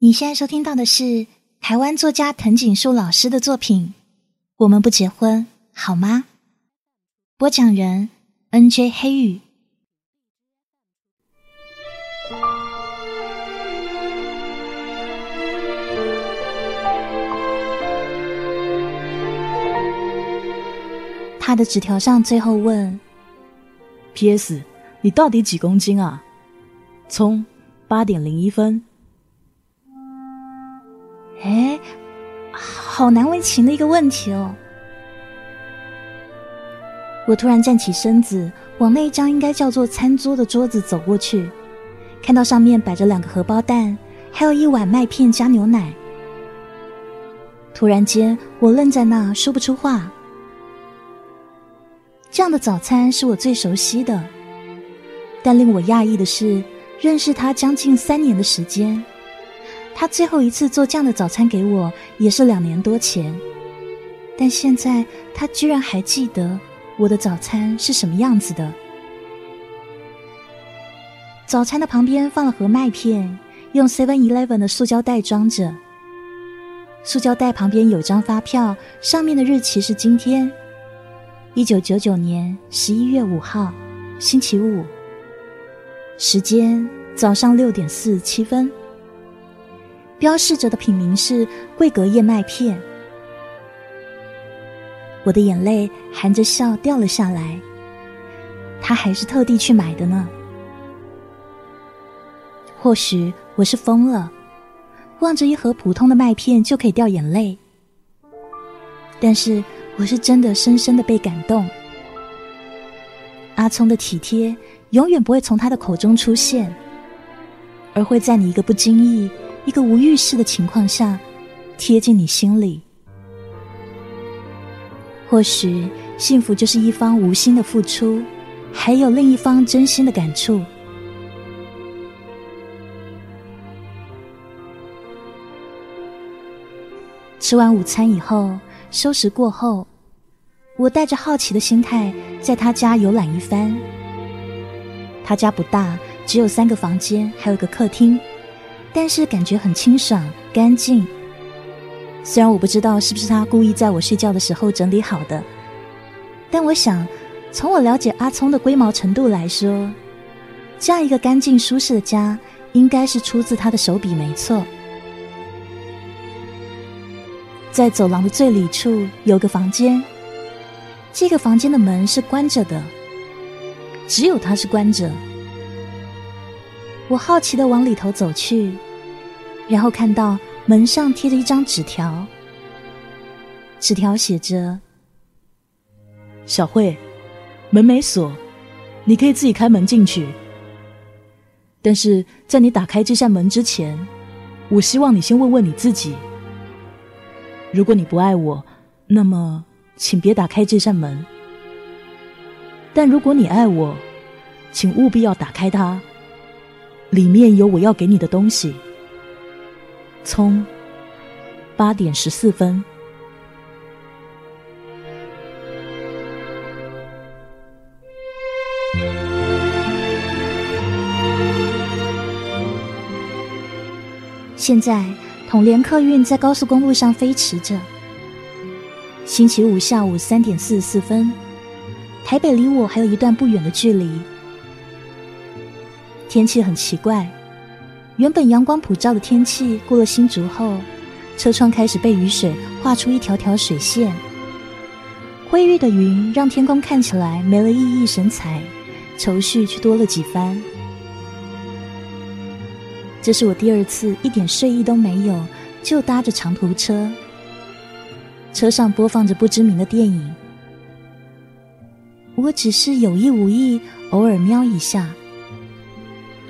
你现在收听到的是台湾作家藤井树老师的作品《我们不结婚好吗》？播讲人 N.J. 黑羽。他的纸条上最后问：“P.S. 你到底几公斤啊？”葱八点零一分。哎，好难为情的一个问题哦！我突然站起身子，往那一张应该叫做餐桌的桌子走过去，看到上面摆着两个荷包蛋，还有一碗麦片加牛奶。突然间，我愣在那，说不出话。这样的早餐是我最熟悉的，但令我讶异的是，认识他将近三年的时间。他最后一次做这样的早餐给我，也是两年多前。但现在他居然还记得我的早餐是什么样子的。早餐的旁边放了盒麦片，用 Seven Eleven 的塑胶袋装着。塑胶袋旁边有张发票，上面的日期是今天，一九九九年十一月五号，星期五。时间早上六点四十七分。标示着的品名是桂格燕麦片，我的眼泪含着笑掉了下来。他还是特地去买的呢。或许我是疯了，望着一盒普通的麦片就可以掉眼泪，但是我是真的深深的被感动。阿聪的体贴永远不会从他的口中出现，而会在你一个不经意。一个无预示的情况下，贴近你心里。或许幸福就是一方无心的付出，还有另一方真心的感触。吃完午餐以后，收拾过后，我带着好奇的心态在他家游览一番。他家不大，只有三个房间，还有个客厅。但是感觉很清爽干净。虽然我不知道是不是他故意在我睡觉的时候整理好的，但我想，从我了解阿聪的龟毛程度来说，这样一个干净舒适的家，应该是出自他的手笔没错。在走廊的最里处有个房间，这个房间的门是关着的，只有它是关着。我好奇的往里头走去，然后看到门上贴着一张纸条。纸条写着：“小慧，门没锁，你可以自己开门进去。但是在你打开这扇门之前，我希望你先问问你自己：如果你不爱我，那么请别打开这扇门；但如果你爱我，请务必要打开它。”里面有我要给你的东西。从八点十四分。现在统联客运在高速公路上飞驰着。星期五下午三点四十四分，台北离我还有一段不远的距离。天气很奇怪，原本阳光普照的天气，过了新竹后，车窗开始被雨水画出一条条水线。灰郁的云让天空看起来没了熠熠神采，愁绪却多了几番。这是我第二次一点睡意都没有，就搭着长途车，车上播放着不知名的电影，我只是有意无意偶尔瞄一下。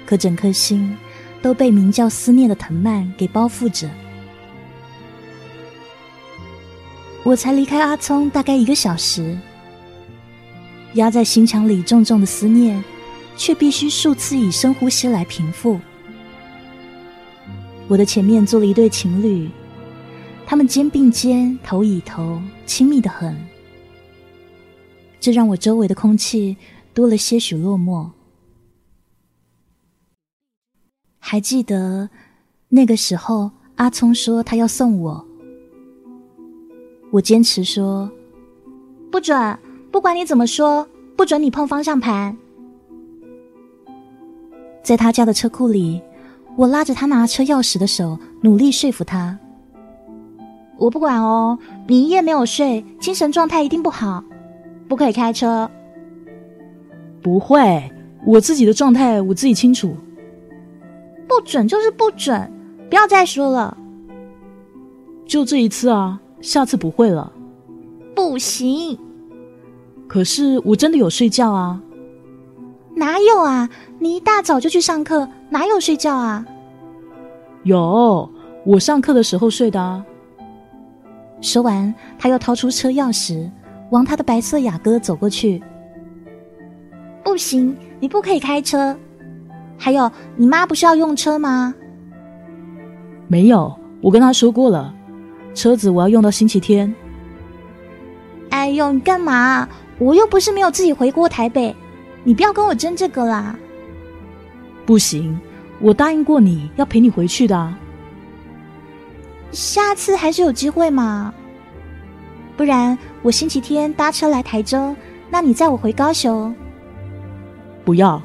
可整颗心都被名叫思念的藤蔓给包覆着。我才离开阿聪大概一个小时，压在心墙里重重的思念，却必须数次以深呼吸来平复。我的前面坐了一对情侣，他们肩并肩，头倚头，亲密的很。这让我周围的空气多了些许落寞。还记得那个时候，阿聪说他要送我，我坚持说不准，不管你怎么说，不准你碰方向盘。在他家的车库里，我拉着他拿车钥匙的手，努力说服他。我不管哦，你一夜没有睡，精神状态一定不好，不可以开车。不会，我自己的状态我自己清楚。不准就是不准，不要再说了。就这一次啊，下次不会了。不行。可是我真的有睡觉啊。哪有啊？你一大早就去上课，哪有睡觉啊？有，我上课的时候睡的啊。说完，他又掏出车钥匙，往他的白色雅阁走过去。不行，你不可以开车。还有，你妈不是要用车吗？没有，我跟她说过了，车子我要用到星期天。哎呦，你干嘛？我又不是没有自己回过台北，你不要跟我争这个啦。不行，我答应过你要陪你回去的。下次还是有机会嘛。不然我星期天搭车来台中，那你载我回高雄。不要。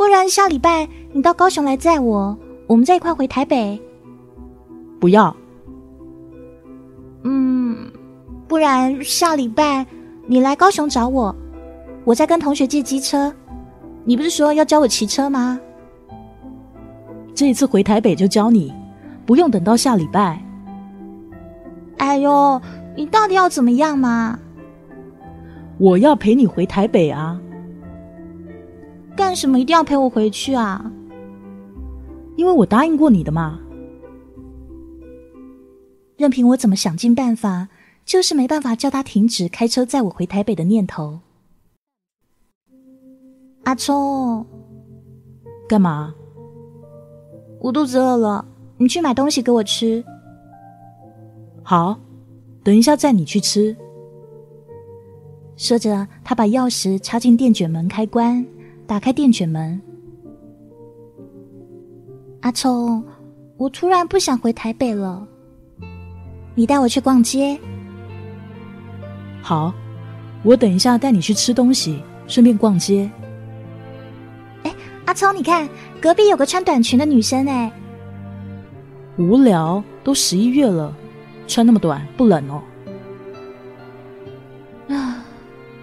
不然下礼拜你到高雄来载我，我们再一块回台北。不要。嗯，不然下礼拜你来高雄找我，我再跟同学借机车。你不是说要教我骑车吗？这一次回台北就教你。不用等到下礼拜。哎呦，你到底要怎么样嘛？我要陪你回台北啊！干什么一定要陪我回去啊？因为我答应过你的嘛。任凭我怎么想尽办法，就是没办法叫他停止开车载我回台北的念头。阿聪，干嘛？我肚子饿了。你去买东西给我吃。好，等一下载你去吃。说着，他把钥匙插进电卷门开关，打开电卷门。阿聪，我突然不想回台北了，你带我去逛街。好，我等一下带你去吃东西，顺便逛街。哎，阿聪，你看隔壁有个穿短裙的女生，哎。无聊，都十一月了，穿那么短不冷哦。啊，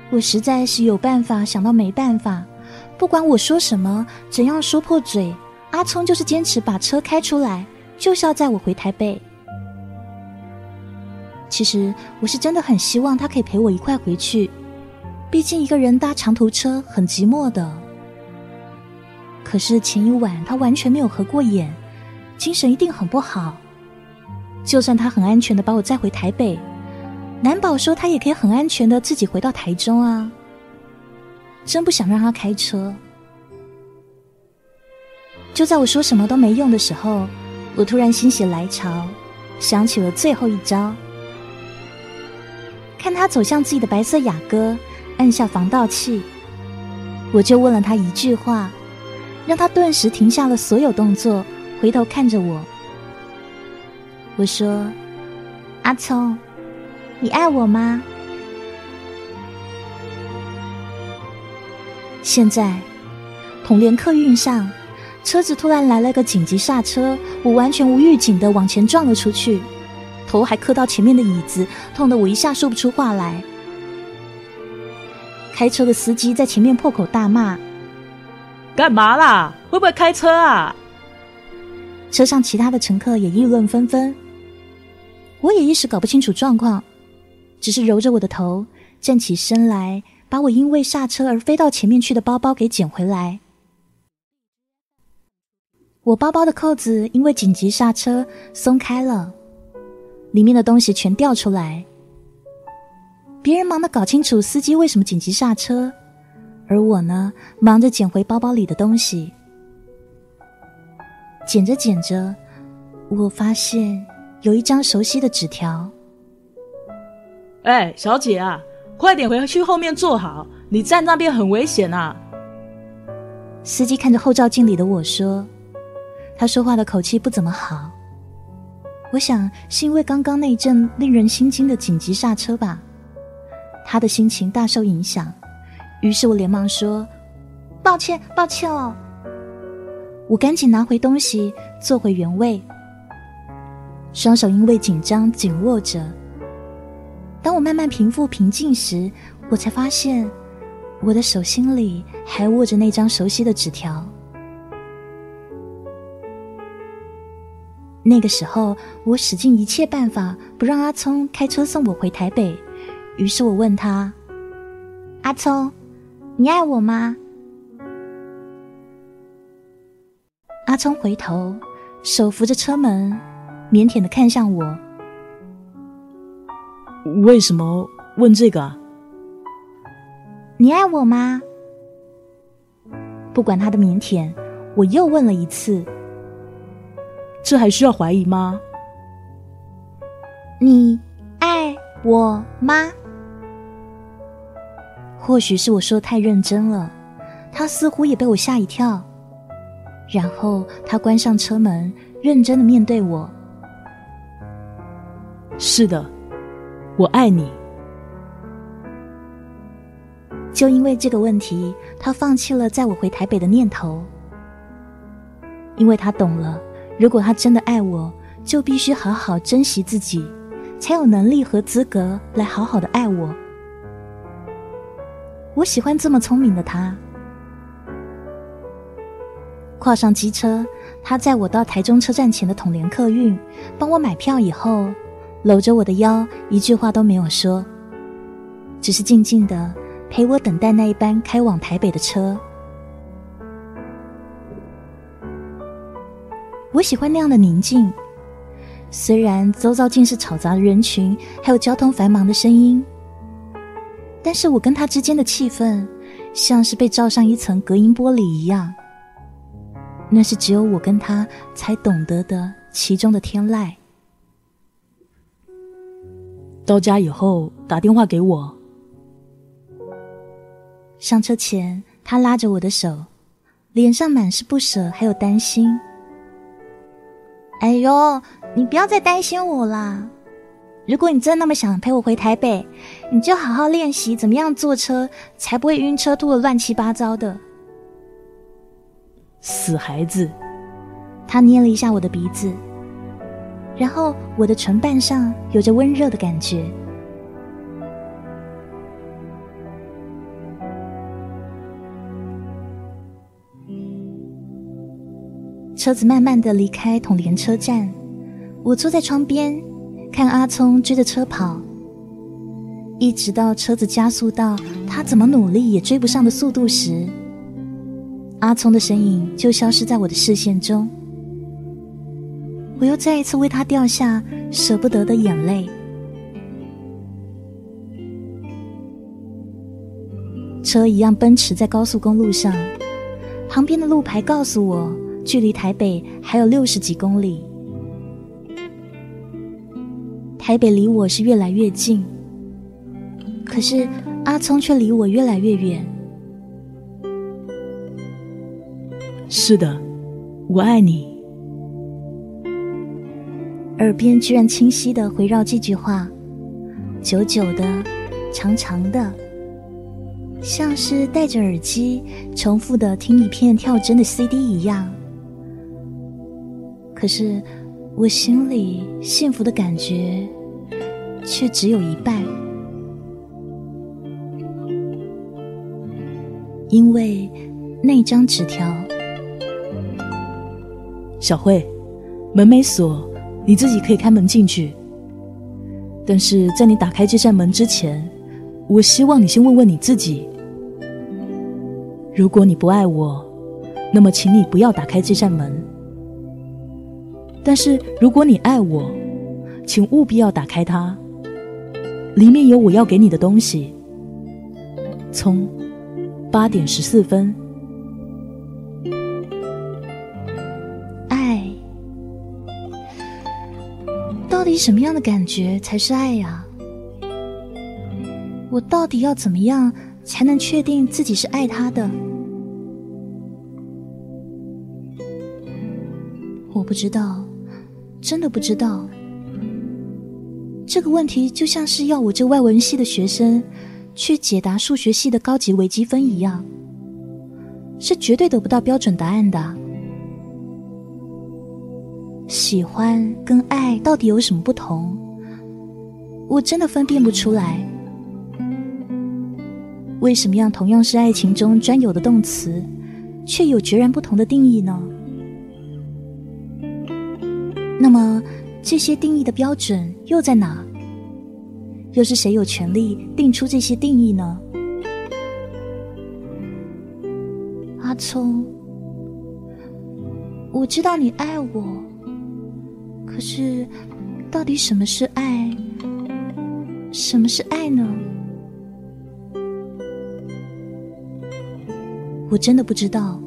我实在是有办法想到没办法，不管我说什么，怎样说破嘴，阿聪就是坚持把车开出来，就是要载我回台北。其实我是真的很希望他可以陪我一块回去，毕竟一个人搭长途车很寂寞的。可是前一晚他完全没有合过眼。精神一定很不好。就算他很安全的把我载回台北，难保说他也可以很安全的自己回到台中啊！真不想让他开车。就在我说什么都没用的时候，我突然心血来潮，想起了最后一招。看他走向自己的白色雅阁，按下防盗器，我就问了他一句话，让他顿时停下了所有动作。回头看着我，我说：“阿聪，你爱我吗？”现在，统联客运上，车子突然来了个紧急刹车，我完全无预警的往前撞了出去，头还磕到前面的椅子，痛得我一下说不出话来。开车的司机在前面破口大骂：“干嘛啦？会不会开车啊？”车上其他的乘客也议论纷纷，我也一时搞不清楚状况，只是揉着我的头，站起身来，把我因为刹车而飞到前面去的包包给捡回来。我包包的扣子因为紧急刹车松开了，里面的东西全掉出来。别人忙着搞清楚司机为什么紧急刹车，而我呢，忙着捡回包包里的东西。捡着捡着，我发现有一张熟悉的纸条。哎，小姐啊，快点回去后面坐好，你站那边很危险啊！司机看着后照镜里的我说：“他说话的口气不怎么好。我想是因为刚刚那一阵令人心惊的紧急刹车吧，他的心情大受影响。于是我连忙说：“抱歉，抱歉哦。”我赶紧拿回东西，坐回原位，双手因为紧张紧握着。当我慢慢平复平静时，我才发现我的手心里还握着那张熟悉的纸条。那个时候，我使尽一切办法不让阿聪开车送我回台北。于是我问他：“阿聪，你爱我吗？”阿聪回头，手扶着车门，腼腆的看向我。为什么问这个？你爱我吗？不管他的腼腆，我又问了一次。这还需要怀疑吗？你爱我吗？或许是我说的太认真了，他似乎也被我吓一跳。然后他关上车门，认真的面对我。是的，我爱你。就因为这个问题，他放弃了载我回台北的念头。因为他懂了，如果他真的爱我，就必须好好珍惜自己，才有能力和资格来好好的爱我。我喜欢这么聪明的他。跨上机车，他载我到台中车站前的统联客运，帮我买票以后，搂着我的腰，一句话都没有说，只是静静的陪我等待那一班开往台北的车。我喜欢那样的宁静，虽然周遭尽是吵杂的人群，还有交通繁忙的声音，但是我跟他之间的气氛，像是被罩上一层隔音玻璃一样。那是只有我跟他才懂得的其中的天籁。到家以后打电话给我。上车前，他拉着我的手，脸上满是不舍，还有担心。哎呦，你不要再担心我啦！如果你真那么想陪我回台北，你就好好练习怎么样坐车，才不会晕车吐的乱七八糟的。死孩子！他捏了一下我的鼻子，然后我的唇瓣上有着温热的感觉。车子慢慢的离开统联车站，我坐在窗边，看阿聪追着车跑，一直到车子加速到他怎么努力也追不上的速度时。阿聪的身影就消失在我的视线中，我又再一次为他掉下舍不得的眼泪。车一样奔驰在高速公路上，旁边的路牌告诉我，距离台北还有六十几公里。台北离我是越来越近，可是阿聪却离我越来越远。是的，我爱你。耳边居然清晰的回绕这句话，久久的，长长的，像是戴着耳机重复的听一片跳针的 CD 一样。可是我心里幸福的感觉却只有一半，因为那张纸条。小慧，门没锁，你自己可以开门进去。但是在你打开这扇门之前，我希望你先问问你自己：如果你不爱我，那么请你不要打开这扇门；但是如果你爱我，请务必要打开它，里面有我要给你的东西。从八点十四分。到底什么样的感觉才是爱呀？我到底要怎么样才能确定自己是爱他的？我不知道，真的不知道。这个问题就像是要我这外文系的学生去解答数学系的高级微积分一样，是绝对得不到标准答案的。喜欢跟爱到底有什么不同？我真的分辨不出来。为什么样同样是爱情中专有的动词，却有截然不同的定义呢？那么，这些定义的标准又在哪？又是谁有权利定出这些定义呢？阿聪，我知道你爱我，可是，到底什么是爱？什么是爱呢？我真的不知道，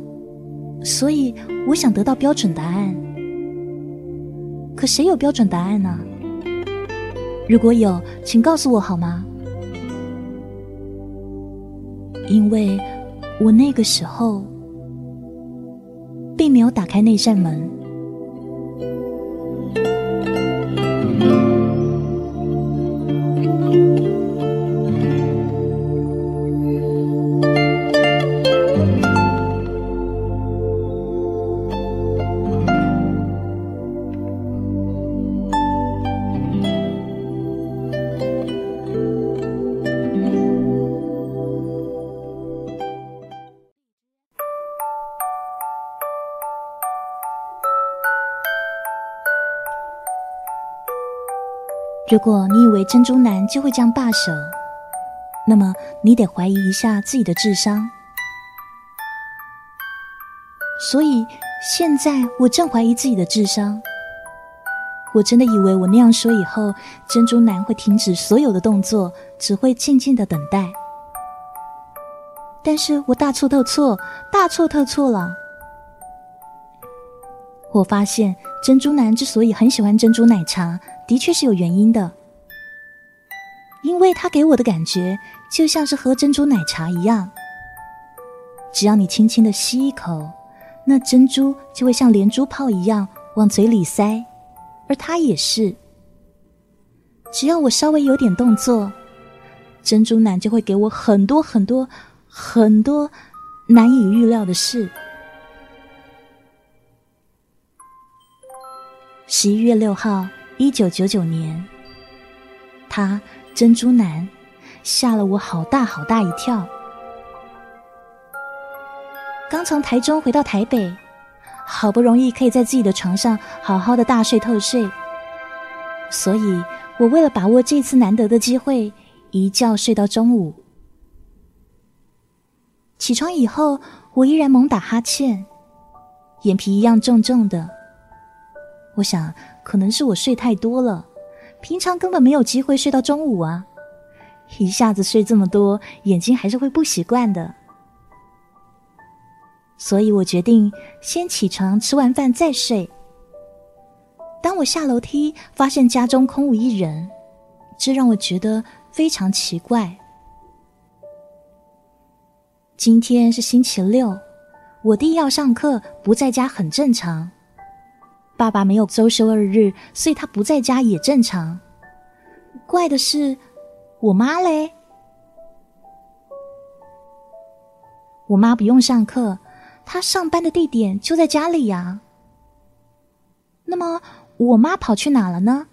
所以我想得到标准答案。可谁有标准答案呢？如果有，请告诉我好吗？因为我那个时候并没有打开那扇门。如果你以为珍珠男就会这样罢手，那么你得怀疑一下自己的智商。所以现在我正怀疑自己的智商。我真的以为我那样说以后，珍珠男会停止所有的动作，只会静静的等待。但是我大错特错，大错特错了。我发现珍珠男之所以很喜欢珍珠奶茶。的确是有原因的，因为他给我的感觉就像是喝珍珠奶茶一样。只要你轻轻的吸一口，那珍珠就会像连珠炮一样往嘴里塞，而他也是。只要我稍微有点动作，珍珠奶就会给我很多很多很多难以预料的事。十一月六号。一九九九年，他珍珠男吓了我好大好大一跳。刚从台中回到台北，好不容易可以在自己的床上好好的大睡特睡，所以我为了把握这次难得的机会，一觉睡到中午。起床以后，我依然猛打哈欠，眼皮一样重重的。我想。可能是我睡太多了，平常根本没有机会睡到中午啊！一下子睡这么多，眼睛还是会不习惯的。所以我决定先起床，吃完饭再睡。当我下楼梯，发现家中空无一人，这让我觉得非常奇怪。今天是星期六，我弟要上课，不在家很正常。爸爸没有周休二日，所以他不在家也正常。怪的是，我妈嘞。我妈不用上课，她上班的地点就在家里呀。那么，我妈跑去哪了呢？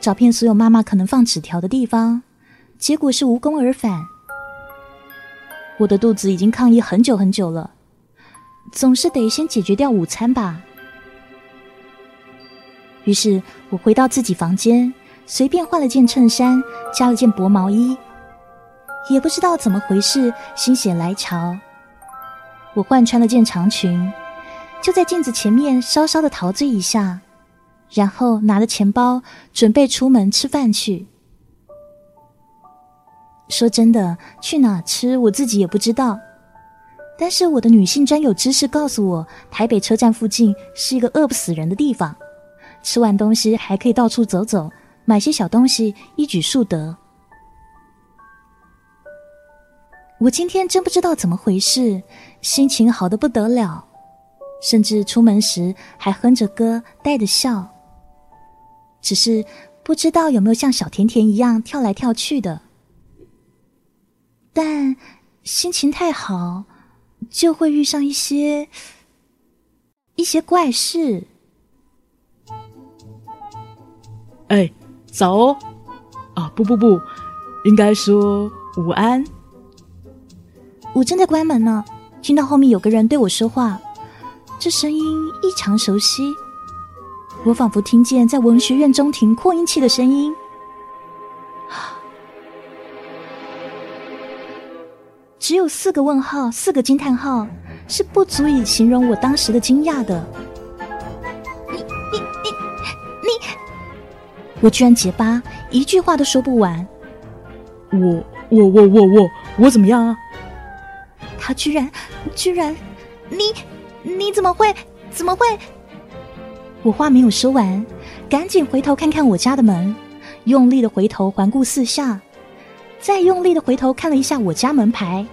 找遍所有妈妈可能放纸条的地方，结果是无功而返。我的肚子已经抗议很久很久了。总是得先解决掉午餐吧。于是我回到自己房间，随便换了件衬衫，加了件薄毛衣。也不知道怎么回事，心血来潮，我换穿了件长裙，就在镜子前面稍稍的陶醉一下，然后拿着钱包准备出门吃饭去。说真的，去哪吃我自己也不知道。但是我的女性专有知识告诉我，台北车站附近是一个饿不死人的地方，吃完东西还可以到处走走，买些小东西，一举数得。我今天真不知道怎么回事，心情好的不得了，甚至出门时还哼着歌，带着笑。只是不知道有没有像小甜甜一样跳来跳去的。但心情太好，就会遇上一些一些怪事。哎，早哦！啊，不不不，应该说午安。我正在关门呢，听到后面有个人对我说话，这声音异常熟悉，我仿佛听见在文学院中庭扩音器的声音。只有四个问号，四个惊叹号，是不足以形容我当时的惊讶的。你你你你，我居然结巴，一句话都说不完。我我我我我我怎么样啊？他居然，居然，你，你怎么会，怎么会？我话没有说完，赶紧回头看看我家的门，用力的回头环顾四下，再用力的回头看了一下我家门牌，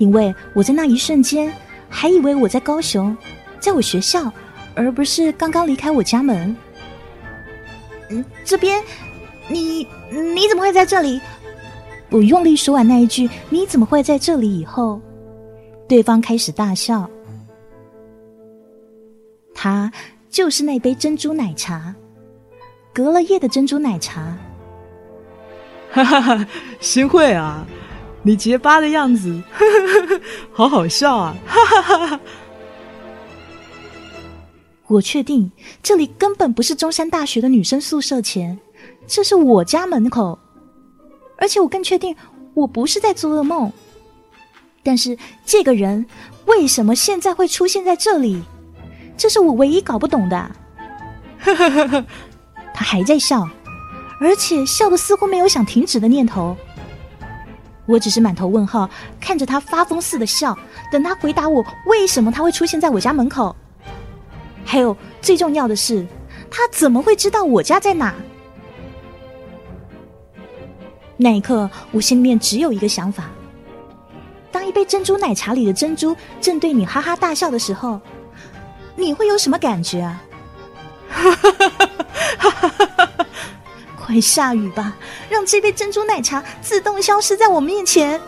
因为我在那一瞬间还以为我在高雄，在我学校，而不是刚刚离开我家门。嗯，这边，你你怎么会在这里？我用力说完那一句“你怎么会在这里？”以后，对方开始大笑。他就是那杯珍珠奶茶，隔了夜的珍珠奶茶。哈哈哈，新会啊，你结巴的样子，呵呵呵好好笑啊！哈哈哈哈。我确定这里根本不是中山大学的女生宿舍前，这是我家门口。而且我更确定，我不是在做噩梦。但是这个人为什么现在会出现在这里？这是我唯一搞不懂的。他还在笑，而且笑的似乎没有想停止的念头。我只是满头问号，看着他发疯似的笑，等他回答我为什么他会出现在我家门口。还有最重要的是，他怎么会知道我家在哪？那一刻，我心里面只有一个想法：当一杯珍珠奶茶里的珍珠正对你哈哈大笑的时候，你会有什么感觉啊？哈哈哈哈快下雨吧，让这杯珍珠奶茶自动消失在我面前。